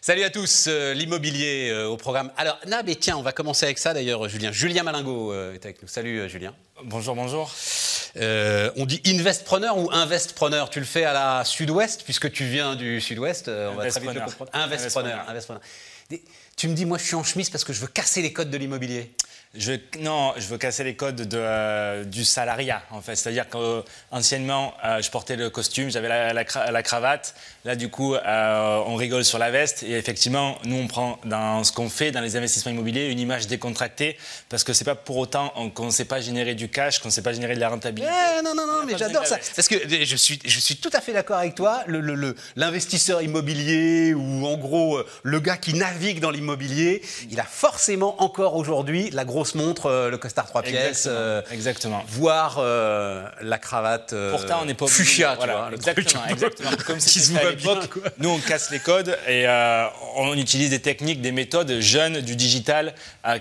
Salut à tous, euh, l'immobilier euh, au programme. Alors, non, mais tiens, on va commencer avec ça d'ailleurs, Julien. Julien Malingot euh, est avec nous. Salut, Julien. Bonjour, bonjour. On dit investpreneur ou investpreneur? Tu le fais à la sud-ouest, puisque tu viens du sud-ouest. on va très vite le Investpreneur. comprendre. Investpreneur. investpreneur. Des- Tu me dis, moi, je suis en chemise parce que je veux casser les codes de l'immobilier. Je, non, je veux casser les codes de, euh, du salariat, en fait. C'est-à-dire qu'anciennement, je portais le costume, j'avais la, la cra- la cravate. Là, du coup, euh, on rigole sur la veste. Et effectivement, nous, on prend dans ce qu'on fait, dans les investissements immobiliers, une image décontractée. Parce que c'est pas pour autant on- qu'on ne sait pas générer du cash, qu'on ne sait pas générer de la rentabilité. Eh, non, non, non, mais j'adore ça. Parce que euh, je suis, je suis tout à fait d'accord avec toi. Le- le- le- L'investisseur immobilier ou en gros euh, le gars qui navigue dans l'immobilier, il a forcément encore aujourd'hui la grosse montre, euh, le costard trois pièces, Exactement. euh, voire euh, la cravate Pourtant, on n'est pas fuchsia, tu vois. le exactement, exactement. Comme c'était à l'époque. Nous, on casse les codes et on utilise des techniques, des méthodes jeunes du digital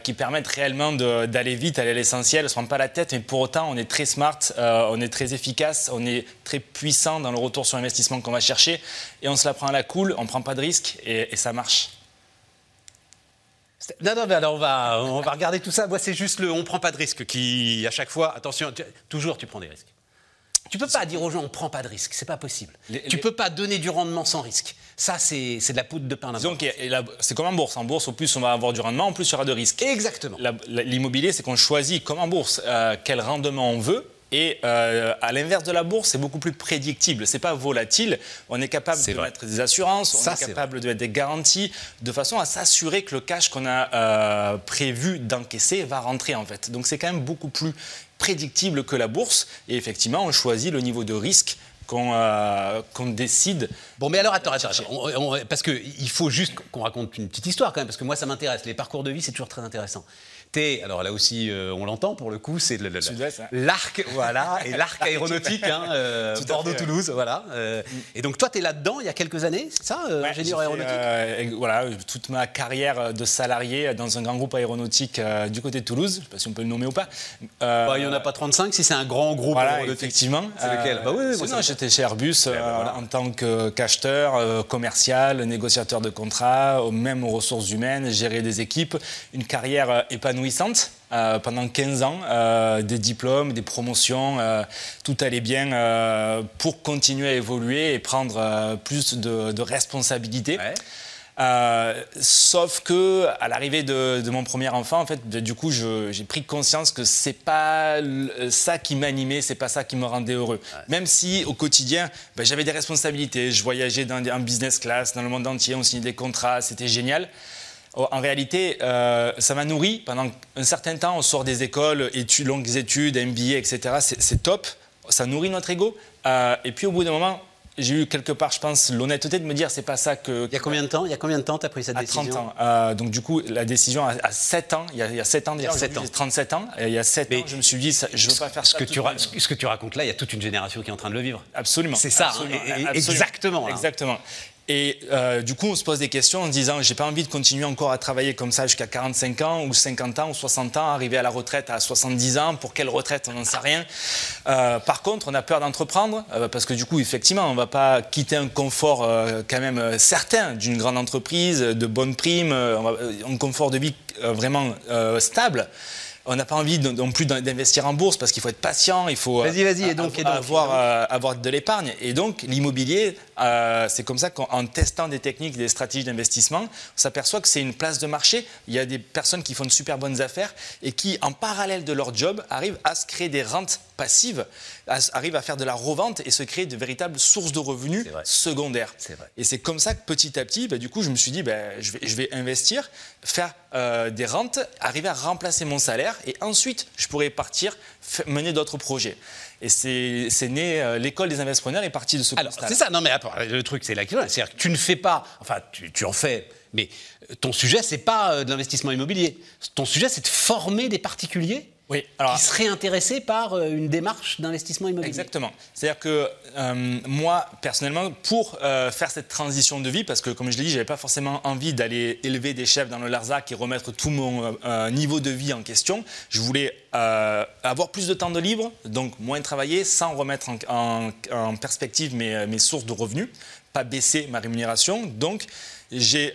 qui permettent réellement d'aller vite, aller à l'essentiel, on se prend pas la tête, mais pour autant, on est très smart, on est très efficace, on est très puissant dans le retour sur investissement qu'on va chercher et on se la prend à la cool, on prend pas de risques et, et ça marche. Non, non, mais alors on va, on va regarder tout ça. Moi, c'est juste le on prend pas de risque qui, à chaque fois, attention, tu- toujours tu prends des risques. Tu peux pas dire aux gens on prend pas de risque, c'est pas possible. Les- tu les- peux pas donner du rendement sans risque. Ça, c'est c'est de la poudre de pain. La- c'est comme en bourse. En bourse, au plus on va avoir du rendement, au plus il y aura de risques. Exactement. L'immobilier, c'est qu'on choisit, comme en bourse, euh, quel rendement on veut. Et euh, à l'inverse de la bourse, c'est beaucoup plus prédictible. C'est pas volatile. On est capable de vrai. mettre des assurances, on est capable de mettre des garanties, de façon à s'assurer que le cash qu'on a euh, prévu d'encaisser va rentrer en fait. Donc c'est quand même beaucoup plus prédictible que la bourse. Et effectivement, on choisit le niveau de risque qu'on euh, décide. Bon, mais alors attends, attends, attends. On- on- parce qu'il faut juste qu'on raconte une petite histoire quand même, parce que moi ça m'intéresse. Les parcours de vie, c'est toujours très intéressant. T'es, alors là aussi, euh, on l'entend pour le coup, c'est hein. l'arc, voilà, et l'arc aéronautique, hein, euh, Bordeaux-Toulouse, voilà. euh, et donc toi, t'es là-dedans il y a quelques années, c'est ça, euh, Ouais, ingénieur aéronautique? et voilà, toute ma carrière de salarié dans un grand groupe aéronautique du côté de Toulouse. Je ne sais pas si on peut le nommer ou pas. Bah, Il n'y en a pas 35 si c'est un grand groupe Voilà, aéronautique. effectivement. C'est lequel? Bah oui, oui, moi, j'étais chez Airbus euh, ben, voilà. en tant que qu'acheteur, euh, commercial, négociateur de contrats, même aux ressources humaines, gérer des équipes. Une carrière euh, épanouissante. euh, pendant 15 ans, euh, des diplômes, des promotions, euh, tout allait bien pour continuer à évoluer et prendre plus de, de responsabilités. Ouais. Sauf que à l'arrivée de, de mon premier enfant, en fait, du coup, j'ai pris conscience que c'est pas ça qui m'animait, c'est pas ça qui me rendait heureux. Même si au quotidien, ben, j'avais des responsabilités, je voyageais dans en business class dans le monde entier, on signait des contrats, c'était génial. Oh, En réalité, euh, ça m'a nourri pendant un certain temps. On sort des écoles, études, longues études, MBA, etc. C'est top. Ça nourrit notre ego. Euh, et puis au bout d'un moment, j'ai eu quelque part, je pense, l'honnêteté de me dire c'est pas ça que Il y a combien de temps Il y a combien de temps t'as pris cette à décision? 30 ans. Euh, donc du coup, la décision à, à 7 ans, il y a, il y a 7 ans déjà, sept aujourd'hui, ans. j'ai 37 ans, et il y a 7 Mais ans, je me suis dit, ça- je veux pas faire ce ça. que, tu ce que tu racontes là, il y a toute une génération qui est en train de le vivre. Absolument. C'est ça, hein, absolument, et- et- absolument. exactement, là. Exactement. Et euh, du coup, on se pose des questions en se disant, j'ai pas envie de continuer encore à travailler comme ça jusqu'à 45 ans, ou 50 ans, ou 60 ans, arriver à la retraite à 70 ans. Pour quelle retraite On n'en sait rien. Euh, par contre, on a peur d'entreprendre, euh, parce que du coup, effectivement, on va pas quitter un confort euh, quand même euh, certain d'une grande entreprise, de bonnes primes, un confort de vie vraiment stable. On n'a pas envie non plus d'in- d'investir en bourse parce qu'il faut être patient, il faut euh, Vas-y, vas-y, et donc, et donc, avoir, et donc euh, avoir de l'épargne. Et donc, l'immobilier, euh, c'est comme ça qu'en testant des techniques, des stratégies d'investissement, on s'aperçoit que c'est une place de marché. Il y a des personnes qui font de super bonnes affaires et qui, en parallèle de leur job, arrivent à se créer des rentes passives, à- arrivent à faire de la revente et se créer de véritables sources de revenus secondaires. Et c'est comme ça que petit à petit, bah, du coup, je me suis dit, bah, je, vais, je vais investir, faire euh, des rentes, arriver à remplacer mon salaire, et ensuite, je pourrais partir mener d'autres projets. Et c'est né, euh, l'école des investisseurs est partie de ce Alors, c'est ça, non mais attends, le truc c'est la question, c'est-à-dire que tu ne fais pas, enfin tu, tu en fais, mais euh, ton sujet c'est pas de l'investissement immobilier, ton sujet c'est de former des particuliers Oui, alors qui seraient intéressés par euh, une démarche d'investissement immobilier. Exactement. C'est-à-dire que euh, moi, personnellement, pour euh, faire cette transition de vie, parce que comme je l'ai dit, je n'avais pas forcément envie d'aller élever des chefs dans le Larzac et remettre tout mon euh, niveau de vie en question, je voulais avoir plus de temps de libre, donc moins travailler, sans remettre en, perspective mes, mes, sources de revenus, pas baisser ma rémunération. Donc, j'ai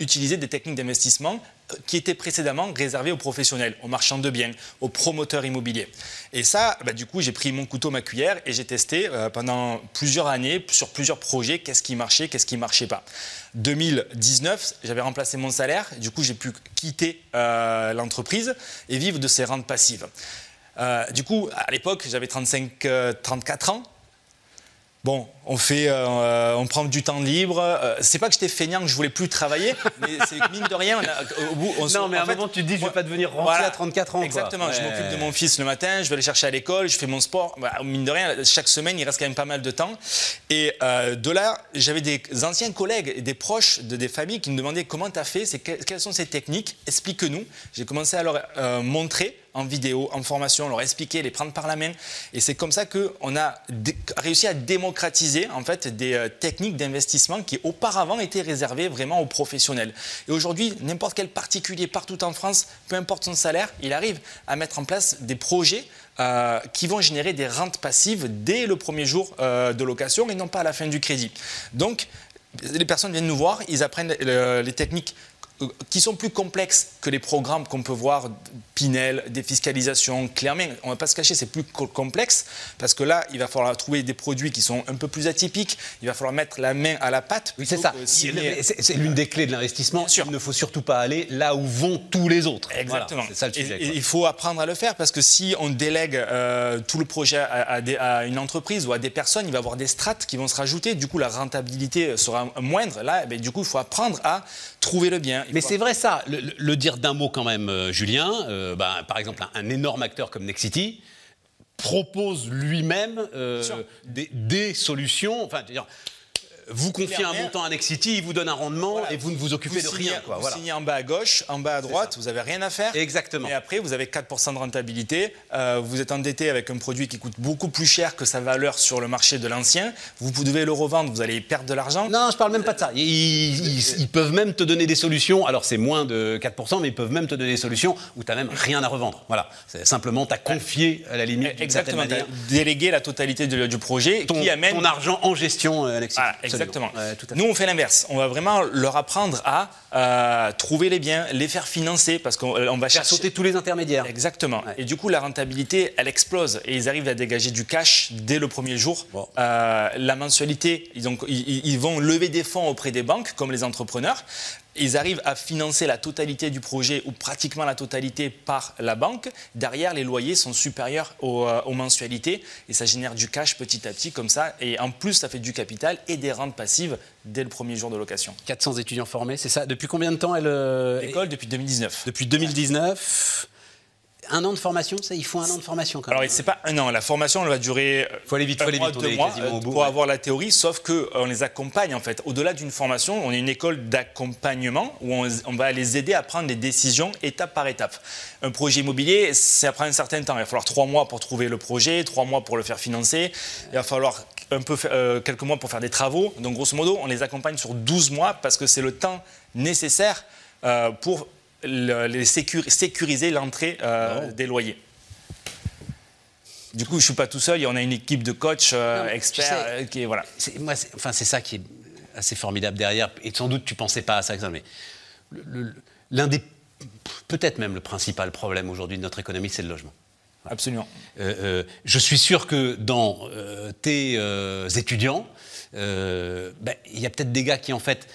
utilisé des techniques d'investissement qui était précédemment réservé aux professionnels, aux marchands de biens, aux promoteurs immobiliers. Et ça, bah, du coup, j'ai pris mon couteau, ma cuillère et j'ai testé euh, pendant plusieurs années, sur plusieurs projets, qu'est-ce qui marchait, qu'est-ce qui ne marchait pas. 2019, j'avais remplacé mon salaire, du coup, j'ai pu quitter euh, l'entreprise et vivre de ces rentes passives. Euh, du coup, à l'époque, j'avais 35, 34 ans. Bon, on fait, euh, on prend du temps libre. Euh, c'est pas que j'étais feignant, que je voulais plus travailler, mais c'est mine de rien. au bout, on non, mais à un moment, tu te dis, je vais pas devenir rentier à 34 ans. Exactement. Je m'occupe de mon fils le matin, je vais aller chercher à l'école, je fais mon sport. Bah, mine de rien, chaque semaine, il reste quand même pas mal de temps. Et euh, de là, j'avais des anciens collègues et des proches de des familles qui me demandaient comment tu as fait, quelles sont ces techniques, explique-nous. J'ai commencé à leur montrer en vidéo, en formation, leur expliquer, les prendre par la main. Et c'est comme ça qu'on a réussi à démocratiser en fait des euh, techniques d'investissement qui auparavant étaient réservées vraiment aux professionnels. Et aujourd'hui, n'importe quel particulier partout en France, peu importe son salaire, il arrive à mettre en place des projets euh, qui vont générer des rentes passives dès le premier jour euh, de location et non pas à la fin du crédit. Donc, les personnes viennent nous voir, ils apprennent les techniques qui sont plus complexes que les programmes qu'on peut voir, Pinel, défiscalisation, Clairement, On ne va pas se cacher, c'est plus complexe parce que là, il va falloir trouver des produits qui sont un peu plus atypiques. Il va falloir mettre la main à la pâte. Oui, c'est ça. C'est l'une des clés de l'investissement. Il ne faut surtout pas aller là où vont tous les autres. Exactement. c'est ça le sujet. il faut apprendre à le faire parce que si on délègue euh, tout le projet à, une entreprise ou à des personnes, il va y avoir des strates qui vont se rajouter. Du coup, la rentabilité sera moindre. Là, eh ben, du coup, il faut apprendre à trouver le bien. Mais c'est vrai ça. Le, dire d'un mot quand même, euh, Julien. Euh, bah, par exemple, un, énorme acteur comme Nexity propose lui-même euh, des, des, solutions. Enfin, vous confiez un montant à Nexity, il vous donne un rendement et vous ne vous occupez de rien. Quoi. Vous signez en bas à gauche, en bas à droite, vous n'avez rien à faire. Exactement. Et après, vous avez 4% de rentabilité. Euh, vous êtes endetté avec un produit qui coûte beaucoup plus cher que sa valeur sur le marché de l'ancien. Vous devez le revendre, vous allez perdre de l'argent. Non, je parle même pas de ça. Ils, peuvent même te donner des solutions. Alors, c'est moins de 4%, mais ils peuvent même te donner des solutions où tu n'as même rien à revendre. Voilà. Simplement, tu as confié à la limite. Exactement. Délégué la totalité du projet ton, qui amène. Ton argent en gestion, euh, Alexis. Exactement. Nous, on fait l'inverse. On va vraiment leur apprendre à euh, trouver les biens, les faire financer, parce qu'on va faire chercher... sauter tous les intermédiaires. Exactement. Et du coup, la rentabilité, elle explose. Et ils arrivent à dégager du cash dès le premier jour. Euh, la mensualité, ils vont lever des fonds auprès des banques, comme les entrepreneurs ils arrivent à financer la totalité du projet ou pratiquement la totalité par la banque. Derrière, les loyers sont supérieurs euh, aux, mensualités et ça génère du cash petit à petit comme ça. Et en plus, ça fait du capital et des rentes passives dès le premier jour de location. 400 étudiants formés, c'est ça? Depuis combien de temps elle... Euh, L'école, depuis 2019. Depuis 2019 un an de formation, ça, il faut un an de formation quand même. Alors, c'est pas un an. La formation, elle va durer. Faut aller vite, faut aller vite. Deux mois euh, pour avoir la théorie, sauf que euh, on les accompagne en fait. Au-delà d'une formation, on est une école d'accompagnement où on, va les aider à prendre des décisions étape par étape. Un projet immobilier, ça prend un certain temps. Il va falloir trois mois pour trouver le projet, trois mois pour le faire financer. Il va falloir un peu euh, quelques mois pour faire des travaux. Donc, grosso modo, on les accompagne sur 12 mois parce que c'est le temps nécessaire pour les sécuriser l'entrée euh, des loyers. Du coup, je ne suis pas tout seul, on a une équipe de coachs euh, experts euh, qui voilà. Moi, enfin, c'est ça qui est assez formidable derrière. Et sans doute, tu pensais pas à ça, mais l'un des, peut-être même le principal problème aujourd'hui de notre économie, c'est le logement. Absolument. je suis sûr que dans tes étudiants, ben, il y a peut-être des gars qui en fait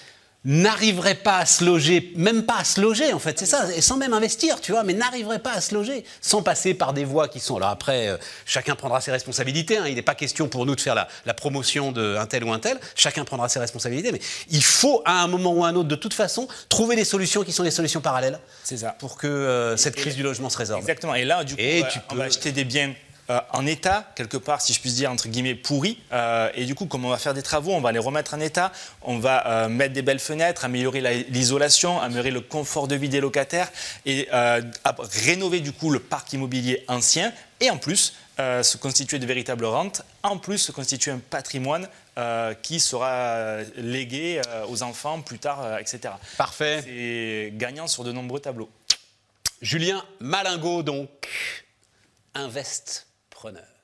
n'arriverait pas à se loger, même pas à se loger en fait, c'est ça, et sans même investir, tu vois, mais n'arriverait pas à se loger, sans passer par des voies qui sont. Alors après, euh, chacun prendra ses responsabilités, hein. il n'est pas question pour nous de faire la, promotion d'un tel ou un tel, chacun prendra ses responsabilités, mais il faut à un moment ou à un autre, de toute façon, trouver des solutions qui sont des solutions parallèles. C'est ça. Pour que euh, cette crise du logement se résorbe. Exactement, et là, du coup, tu on va acheter des biens euh, en état, quelque part, si je puis dire, entre guillemets, pourri. Euh, et du coup, comme on va faire des travaux, on va les remettre en état, on va euh, mettre des belles fenêtres, améliorer l'isolation, améliorer le confort de vie des locataires et rénover du coup le parc immobilier ancien. Et en plus, se constituer de véritables rentes, en plus se constituer un patrimoine qui sera légué aux enfants plus tard, etc. Parfait. C'est gagnant sur de nombreux tableaux. Julien Malingot, donc, investpreneur.